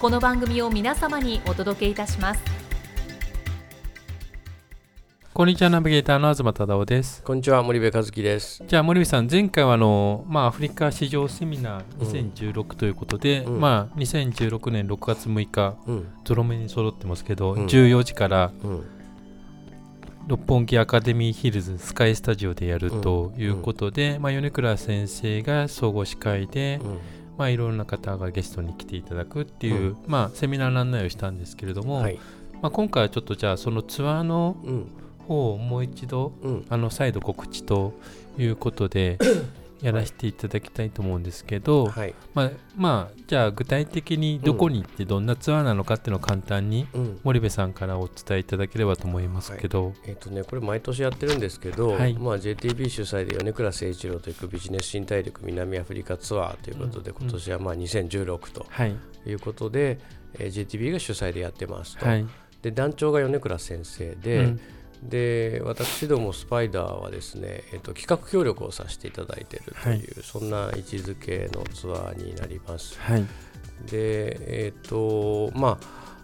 この番組を皆様にお届けいたします。こんにちはナビゲーターの東忠夫です。こんにちは森部和樹です。じゃあ森部さん前回はあの、まあ、アフリカ市場セミナー2016ということで、うん、まあ、2016年6月6日、うん、ゾロ目に揃ってますけど、うん、14時から、うん。六本木アカデミーヒルズスカイスタジオでやるということで、うん、まあ、米倉先生が総合司会で、うん、まあ、いろんな方がゲストに来ていただくっていう、うん、まあ、セミナー案内をしたんですけれども、はい、まあ、今回はちょっとじゃあそのツアーの方をもう一度、あの再度告知ということで やらせていただきたいと思うんですけど、はい、まあ、まあ、じゃあ具体的にどこに行ってどんなツアーなのかっていうのを簡単に森部さんからお伝えいただければと思いますけど、はい、えーとね、これ毎年やってるんですけど、はい、まあ、JTB 主催で米倉誠一郎と行くビジネス新大陸南アフリカツアーということで、うん、今年はまあ2016とい。うことで、えー、JTB が主催でやってますと。で団長が米倉先生で、うんで私どもスパイダーはですね、えっと、企画協力をさせていただいているという、はい、そんな位置づけのツアーになります。はい、でえっとま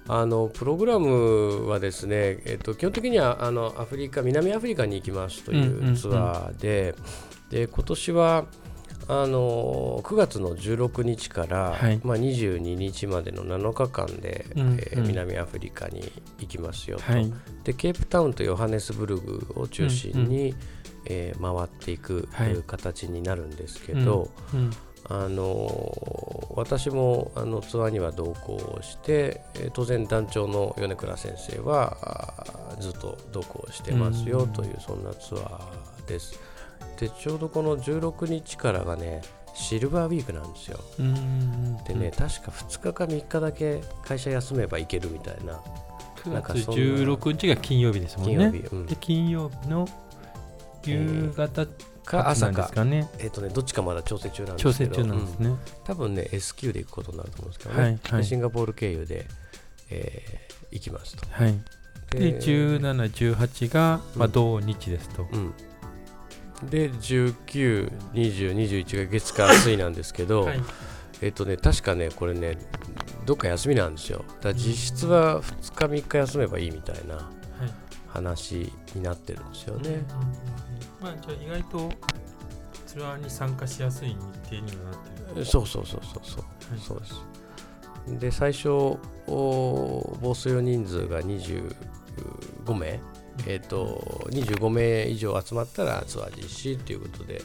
ああのプログラムはですね、えっと、基本的にはあのアフリカ南アフリカに行きますというツアーで,、で今年はあの9月の16日から、はい、まあ、22日までの7日間で、うんうん、えー、南アフリカに行きますよと、はい、でケープタウンとヨハネスブルグを中心に、うんうん、えー、回っていく、はい、形になるんですけど、うんうん、あの私もあのツアーには同行して、えー、当然団長の米倉先生はずっと同行してますよという、そんなツアーです。でちょうどこの16日からがねシルバーウィークなんですよ。でね、確か2日か3日だけ会社休めばいけるみたいな。9月16日が金曜日ですもんね。金曜日,、うん、で金曜日の夕方か朝か、ね、えっ、ー、とね、どっちかまだ調整中なんですけど、調整中なんですね、うん、多分ね、S q で行くことになると思うんですけどね、はいはい、シンガポール経由で、えー、行きますと。はい、で、17、18が、まあ、同日ですと。うんで19、20、21が月火水なんですけど、はい、えっとね確かねこれねどっか休みなんですよ。だ実質は2日3日休めばいいみたいな話になってるんですよね、まあ、じゃあ意外とツアーに参加しやすい日程にはなってる。そうそうそうそうそう、はい、そうです。で最初ボス用人数が25名えーと、25名以上集まったらツアー実施ということで、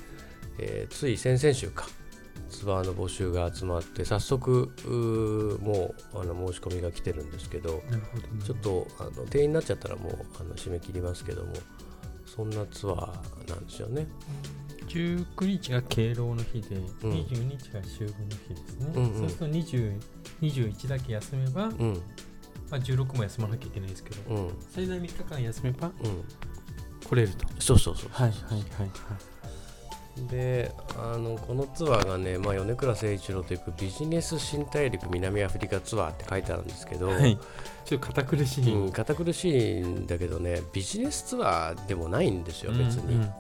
えー、つい先々週かツアーの募集が集まって早速もうあの申し込みが来てるんですけど、ね、ちょっとあの定員になっちゃったらもうあの締め切りますけどもそんなツアーなんですよね。19日が敬老の日で、うん、22日が秋分の日ですね、うんうん、そうすると20 21だけ休めば、うん、まあ、16も休まなきゃいけないですけど、うん、最大3日間休めば、うん、来れると。そうそうそう。はいはいはいはい。であのこのツアーがね、まあ、米倉誠一郎というビジネス新大陸南アフリカツアーって書いてあるんですけど、はい、ちょっと堅苦しい、うん、堅苦しいんだけどねビジネスツアーでもないんですよ別に、うんうん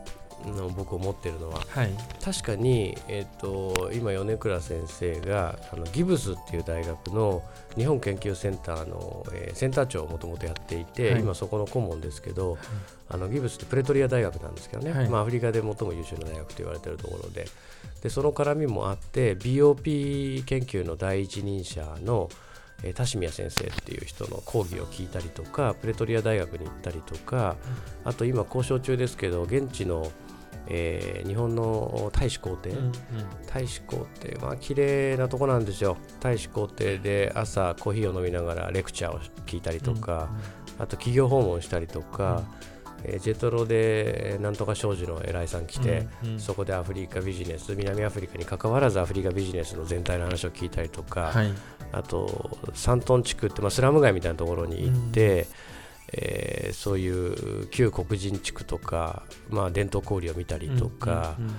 の僕思ってるのは、はい、確かに、えーと、今米倉先生があのギブスっていう大学の日本研究センターの、えー、センター長をもともとやっていて、はい、今そこの顧問ですけど、はい、あのギブスってプレトリア大学なんですけどね、まあ、アフリカで最も優秀な大学と言われているところで。でその絡みもあって BOP 研究の第一人者のえー、田島先生っていう人の講義を聞いたりとかプレトリア大学に行ったりとか、うん、あと今交渉中ですけど現地の、えー、日本の大使公邸、うんうん、大使公邸まあ綺麗なとこなんですよ。大使公邸で朝コーヒーを飲みながらレクチャーを聞いたりとか、うんうん、あと企業訪問したりとか、えー、ジェトロでなんとか商事の偉いさん来て、うんうん、そこでアフリカビジネス南アフリカにかかわらずアフリカビジネスの全体の話を聞いたりとか、はい、あとサントン地区って、まあ、スラム街みたいなところに行って、うん、えー、そういう旧黒人地区とか、まあ、伝統小売を見たりとか、うんうんうん、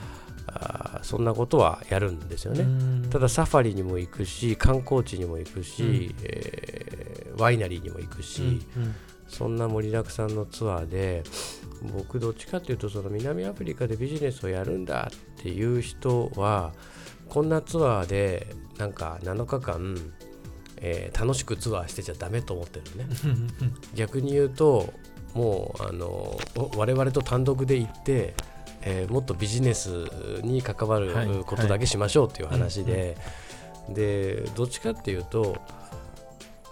あそんなことはやるんですよね、ただサファリにも行くし観光地にも行くし、うん、えー、ワイナリーにも行くし、うんうん。そんな盛りだくさんのツアーで僕どっちかっていうとその南アフリカでビジネスをやるんだっていう人はこんなツアーでなんか7日間、えー、楽しくツアーしてちゃダメと思ってるね。逆に言うともうあの我々と単独で行って、えー、もっとビジネスに関わることだけしましょうっていう話で、でどっちかっていうと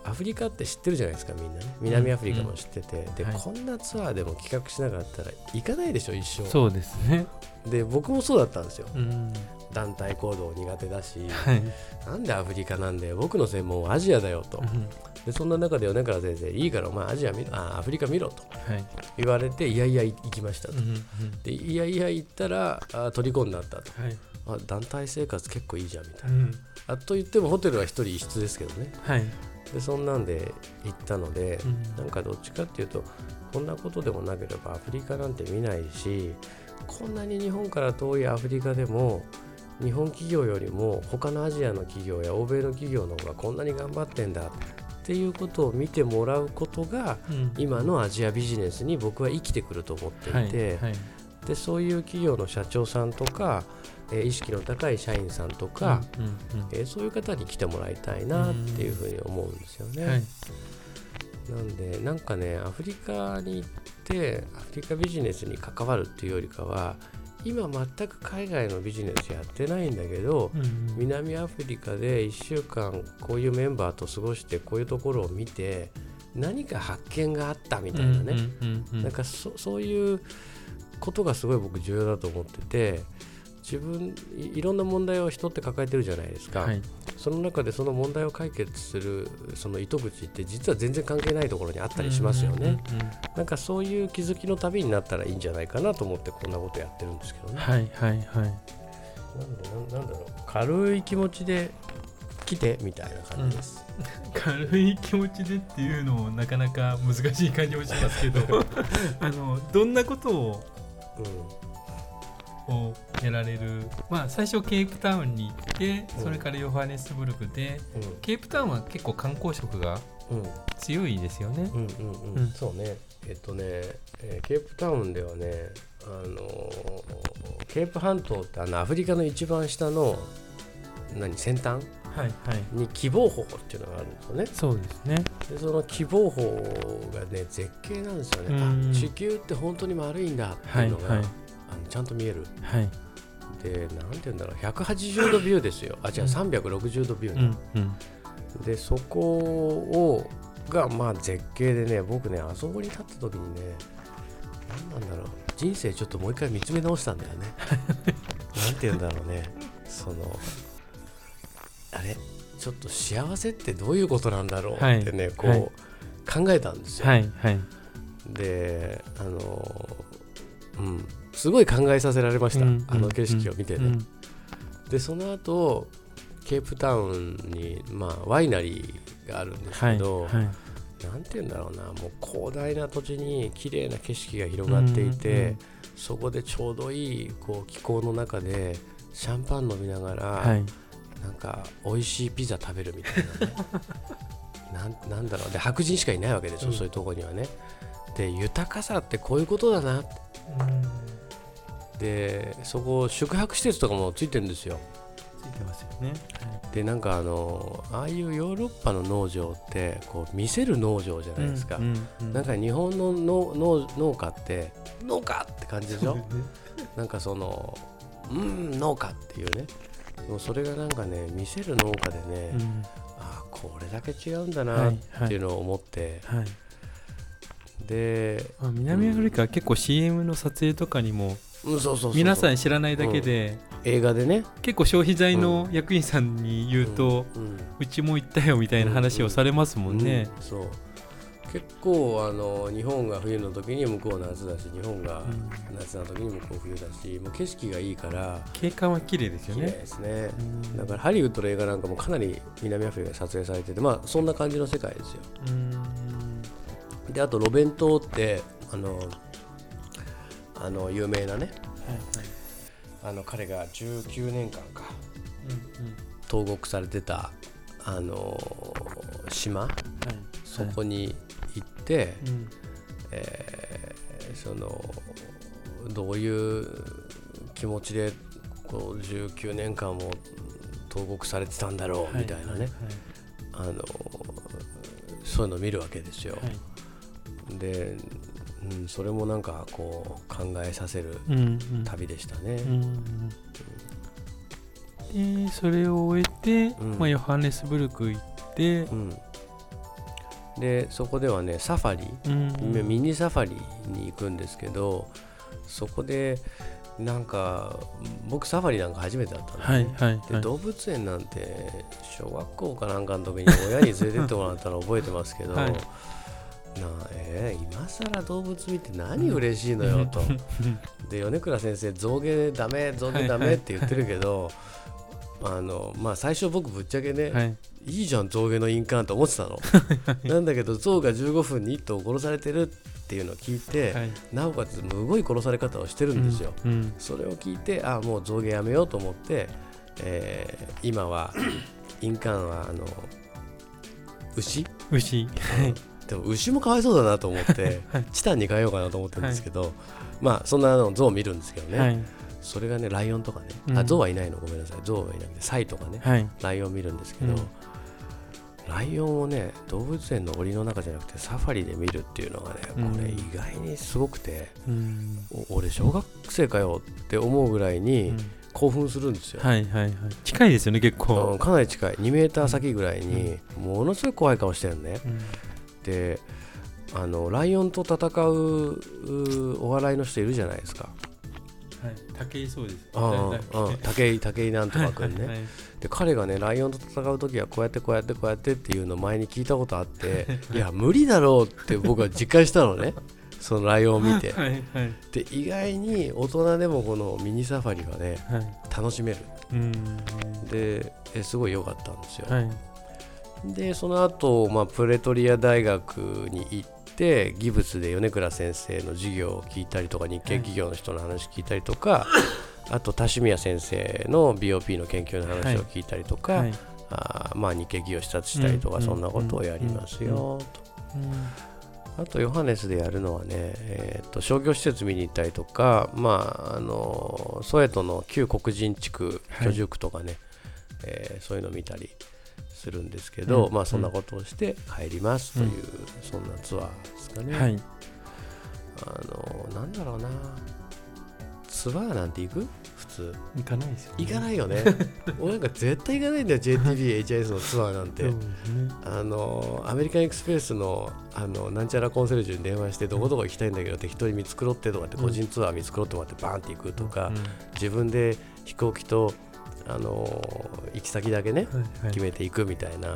アフリカって知ってるじゃないですかみんなね。南アフリカも知ってて、うん、で、はい、こんなツアーでも企画しなかったら行かないでしょ一生。そうですね。で僕もそうだったんですよ、うん、団体行動苦手だし、はい、なんでアフリカなんだよ僕の専門はアジアだよと、うん、でそんな中で米倉先生いいからお前アジア見ろあアフリカ見ろと言われて、い、やいや行きましたと、でいやいや行ったらあ虜になったと、はい、あ団体生活結構いいじゃんみたいな、あと言ってもホテルは1人1室ですけどね、はい。でそんなんで行ったので、うん、なんかどっちかっていうとこんなことでもなければアフリカなんて見ないしこんなに日本から遠いアフリカでも日本企業よりも他のアジアの企業や欧米の企業の方がこんなに頑張ってんだっていうことを見てもらうことが、うん、今のアジアビジネスに僕は生きてくると思っていて、はいはい、でそういう企業の社長さんとかえ意識の高い社員さんとか、うんうんうん、えそういう方に来てもらいたいなっていうふうに思うんですよね。はい、なんでなんかねアフリカに行ってアフリカビジネスに関わるっていうよりかは今全く海外のビジネスやってないんだけど、うんうん、南アフリカで1週間こういうメンバーと過ごしてこういうところを見て何か発見があったみたいなね、なんかそういうことがすごい僕重要だと思ってて。自分いろんな問題を人って抱えてるじゃないですか、はい、その中でその問題を解決するその糸口って実は全然関係ないところにあったりしますよね、なんかそういう気づきの旅になったらいいんじゃないかなと思ってこんなことやってるんですけどね。はいはいはい。なんでなんだろう。軽い気持ちで来てみたいな感じです、うん、軽い気持ちでっていうのもなかなか難しい感じもしますけど。あのどんなことを、うんをやられる、まあ、最初ケープタウンに行ってそれからヨハネスブルクで、うん、ケープタウンは結構観光色が強いですよね。そうね。えっとね、えー、ケープタウンではね、あのー、ケープ半島ってあのアフリカの一番下の何先端？はいはい、に希望峰っていうのがあるんですよね。そうですね。でその希望峰がね絶景なんですよね。地球って本当に丸いんだっていうのが、はいはい、あのちゃんと見える、はい、でなんて言うんだろう。180度ビューですよ。あ違う360度ビュー、ね、うんうん、でそこをがまあ絶景でね僕ねあそこに立った時にね何なんだろう。人生ちょっともう一回見つめ直したんだよね。なんて言うんだろうね。そのあれ？ちょっと幸せってどういうことなんだろう？ってね、はい、こう、はい、考えたんですよ、はいはい、であのうんすごい考えさせられました、うん、あの景色を見てね、うん、でその後ケープタウンに、まあ、ワイナリーがあるんですけど、はいはい、なんて言うんだろうなもう広大な土地に綺麗な景色が広がっていて、そこでちょうどいいこう気候の中でシャンパン飲みながら、はい、なんか美味しいピザ食べるみたいなね。なんなんだろう。で白人しかいないわけですよ、うん、そういうとこにはね。で豊かさってこういうことだなって、うんでそこ宿泊施設とかもついてるんですよ。ついてますよね、はい、でなんかあのああいうヨーロッパの農場ってこう見せる農場じゃないですか、うんうんうん、なんか日本の農農家って農家って感じでしょ？なんかそのうん農家っていうね。もうそれがなんかね見せる農家でね、うん、あここれだけ違うんだなっていうのを思って、はい。はい、で、まあ、南アフリカは結構 CM の撮影とかにも皆さん知らないだけで、うん、映画でね。結構消費財の役員さんに言うと、うん、うちも行ったよみたいな話をされますもんね、そう。結構あの日本が冬の時に向こう夏だし日本が夏の時に向こう冬だし、もう景色がいいから景観は綺麗ですよね。ですね、だからハリウッドの映画なんかもかなり南アフリカで撮影されててまあそんな感じの世界ですよ。であとロベン島ってあのあの有名なね、はい。はい、あの彼が19年間か、うんうん、投獄されてたあの島、はい、そこに行って、うん、えー、そのどういう気持ちでこう19年間も投獄されてたんだろうみたいなね、あのそういうのを見るわけですよ。はい、で、うん、それもなんかこう考えさせる旅でしたね。うんうん、でそれを終えて、まあ、ヨハネスブルク行って、でそこではねサファリ、うん、ミニサファリに行くんですけどそこでなんか僕サファリなんか初めてだったんではいはい、で動物園なんて小学校かなんかの時に親に連れてってもらったの覚えてますけど、はい、なえー、今更動物見て何嬉しいのよと。で米倉先生象牙ダメ象牙ダメって言ってるけど、あのまあ、最初僕ぶっちゃけね、はい、いいじゃん象牙の印鑑と思ってたの。なんだけど象が15分に1頭殺されてるっていうのを聞いて、はい、なおかつむごい殺され方をしてるんですよ、うんうん、それを聞いてあもう象牙やめようと思って、えー、今は印鑑はあの牛？牛、でも牛もかわいそうだなと思って、チタンに変えようかなと思ってるんですけど、まあそんなの象を見るんですけどね、それがねライオンとかね、あ象はいないの。ごめんなさい。象はいなくてサイとかね、はい、ライオン見るんですけど、ライオンをね動物園の檻の中じゃなくてサファリで見るっていうのがねこれ意外にすごくて、うん、俺小学生かよって思うぐらいに興奮するんですよ、はいはいはい。近いですよね結構、うん、かなり近い。2メーター先ぐらいにものすごい怖い顔してるね、であのライオンと戦うお笑いの人いるじゃないですか。はい、武井そうです。ああ武井武井なんとか君ね、はい、で彼がねライオンと戦う時はこうやってこうやってこうやってっていうのを前に聞いたことあってい。や無理だろうって僕は実感したのね。そのライオンを見て、はいはい、で意外に大人でもこのミニサファリはね、はい、楽しめる。でえすごい良かったんですよ、はい、でその後、まあプレトリア大学に行っててギブスで米倉先生の授業を聞いたりとか日系企業の人の話聞いたりとか、あと田島先生の BOP の研究の話を聞いたりとか、はい、あまあ、日系企業視察したりとか、そんなことをやりますよと。あとヨハネスでやるのはね、えーと、商業施設見に行ったりとか、まあ、あのソエトの旧黒人地区居住区とかね、はい、えー、そういうのを見たりするんですけど、うん、まあそんなことをして帰りますという、うん、そんなツアーですかね。はい、あのなんだろうな。ツアーなんて行く？普通。行かないですよ、ね、行かないよね。俺なんか絶対行かないんだよ JTBHIS のツアーなんて、ね、あのアメリカンエクスプレスのあのなんちゃらコンセルジュに電話してどこどこ行きたいんだけど、適当に見繕ってとかって個人ツアー見繕ってもらってバーンって行くとか、自分で飛行機とあの行き先だけね、はいはい、決めていくみたいな、うん、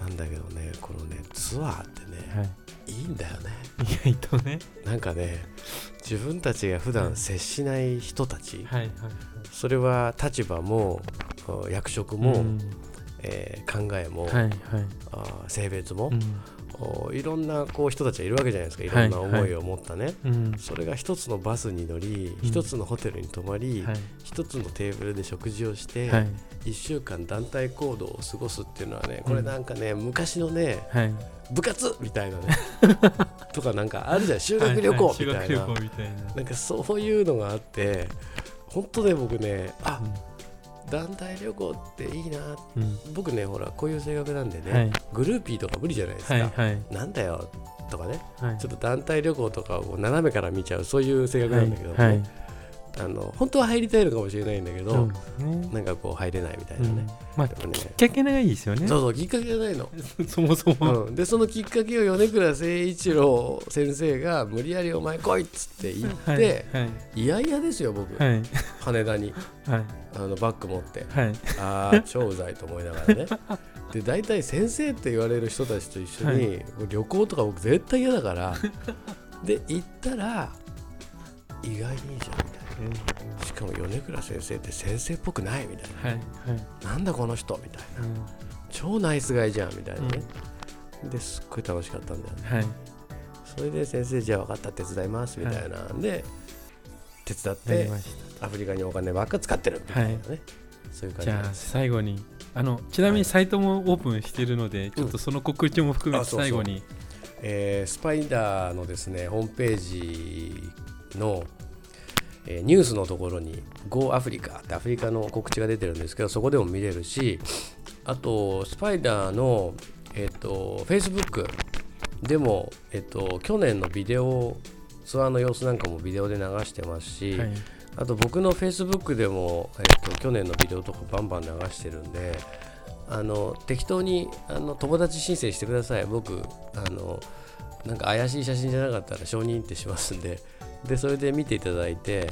なんだけどねこのねツアーってね、はい、いいんだよね。意外とね。なんかね自分たちが普段接しない人たち、はいそれは立場も役職も、うん、えー、考えも、はいはい、あ性別も、うんいろんなこう人たちがいるわけじゃないですか。いろんな思いを持ったね、はい。はいうん、それが一つのバスに乗り一、つのホテルに泊まり一、つのテーブルで食事をして、はい、1週間団体行動を過ごすっていうのはねこれなんかね、昔のね、部活みたいなね とかなんかあるじゃん。修学旅行みたいな,、なんかそういうのがあって本当ね僕ねあ、うん団体旅行っていいな、うん、僕ねほらこういう性格なんでね、はい、グルーピーとか無理じゃないですか、はいはい、なんだよとかね、はい、ちょっと団体旅行とかを斜めから見ちゃうそういう性格なんだけどね、はいはい、あの本当は入りたいのかもしれないんだけど、ね、なんかこう入れないみたいなね、うん、まあ、ね、きっかけがいいですよね。そうそうきっかけがないの。そもそも、うん、でそのきっかけを米倉誠一郎先生が無理やり「お前来い」っつって言って、はいはい、いやいやですよ僕、はい、羽田に、はい、あのバッグ持って、はい、ああ超うざいと思いながらね。で大体先生って言われる人たちと一緒に、はい、旅行とか僕絶対嫌だから。で行ったら意外にいいじゃんみたいな、しかも米倉先生って先生っぽくないみたいな、はいはい、なんだこの人みたいな、うん、超ナイスガイじゃんみたいなね、うん、ですっごい楽しかったんだよね、はい、それで先生じゃあ分かった手伝いますみたいなんで、手伝ってアフリカにお金ばっか使ってるみたいなね、はい、そういう感じじゃあ最後にあのちなみにサイトもオープンしているので、はい、ちょっとその告知も含めて最後に、うん、えー、スパイダーのですねホームページの、えー、ニュースのところに Go アフリカってアフリカの告知が出てるんですけどそこでも見れるしあとスパイダーの、えーと、Facebook でも、えーと、去年のビデオツアーの様子なんかもビデオで流してますし、はい、あと僕の Facebook でも、えーと、去年のビデオとかバンバン流してるんであの適当にあの友達申請してください。僕あのなんか怪しい写真じゃなかったら承認ってしますんででそれで見ていただいて、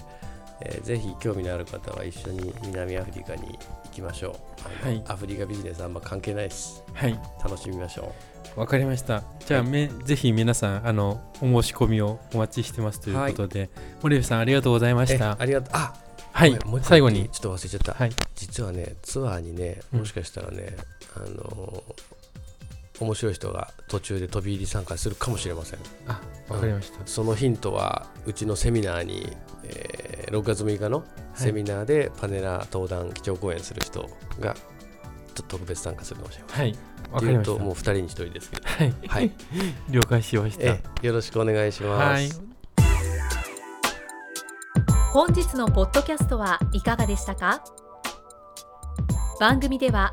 えー、ぜひ興味のある方は一緒に南アフリカに行きましょう、はい、アフリカビジネスあんま関係ないです、はい、楽しみましょう。わかりました。じゃあ、はい、ぜひ皆さんあのお申し込みをお待ちしてますということで、はい、森部さんありがとうございました。ありがとう。あはい。最後に。ちょっと忘れちゃった、はい、実はねツアーにねもしかしたらね、うん、あの面白い人が途中で飛び入り参加するかもしれません。あわかりました、うん、そのヒントはうちのセミナーに、えー、6月6日のセミナーでパネラー登壇基調講演する人がちょっと特別参加するかもしれません。はい。わかりました。もう2人に1人ですけど。はい、はい、了解しました。よろしくお願いします、はい、本日のポッドキャストはいかがでしたか？番組では